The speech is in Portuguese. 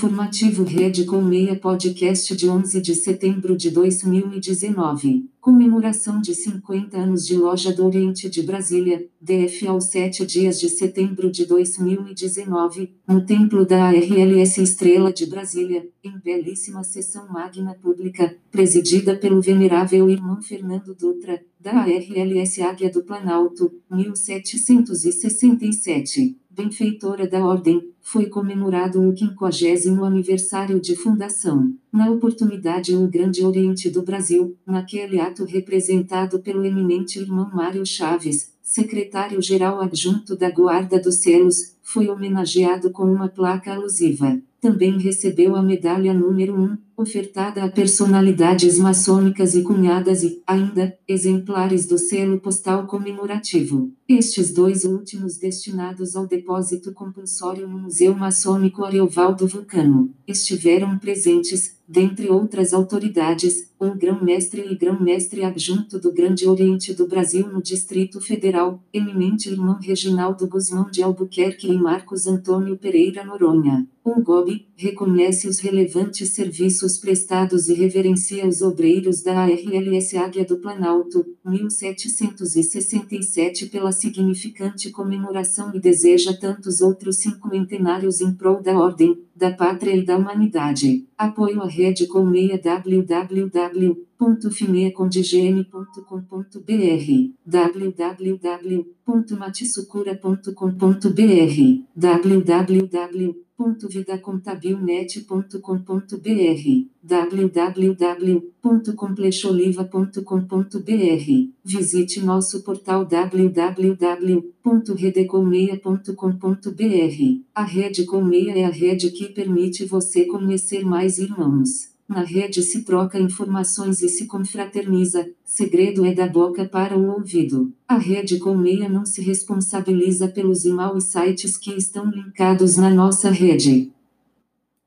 Informativo Rede com Meia Podcast de 11 de setembro de 2019. Comemoração de 50 anos de Loja do Oriente de Brasília, DF aos 7 dias de setembro de 2019, no Templo da ARLS Estrela de Brasília, em belíssima sessão magna pública, presidida pelo venerável irmão Fernando Dutra, da ARLS Águia do Planalto, 1767 benfeitora da Ordem, foi comemorado o 50 aniversário de fundação. Na oportunidade o Grande Oriente do Brasil, naquele ato representado pelo eminente irmão Mário Chaves, secretário-geral adjunto da Guarda dos Céus, foi homenageado com uma placa alusiva. Também recebeu a medalha número 1, ofertada a personalidades maçônicas e cunhadas e, ainda, exemplares do selo postal comemorativo. Estes dois últimos destinados ao depósito compulsório no Museu Maçônico Ariovaldo Vulcano, estiveram presentes, dentre outras autoridades, o grão-mestre e grão-mestre adjunto do Grande Oriente do Brasil no Distrito Federal, eminente irmão Reginaldo Guzmão de Albuquerque e Marcos Antônio Pereira Noronha. O GOB reconhece os relevantes serviços prestados e reverencia os obreiros da ARLS Águia do Planalto, 1767 pela significante comemoração e deseja tantos outros cinquentenários em prol da ordem, da pátria e da humanidade. Apoio à rede Colmeia www.fineacondigene.com.br www.matisucura.com.br www www.vidacontabilnet.com.br www.complexoliva.com.br Visite nosso portal www.redecolmeia.com.br A Rede Colmeia é a rede que permite você conhecer mais irmãos. Na rede se troca informações e se confraterniza, segredo é da boca para o ouvido. A rede Colmeia não se responsabiliza pelos e maus sites que estão linkados na nossa rede.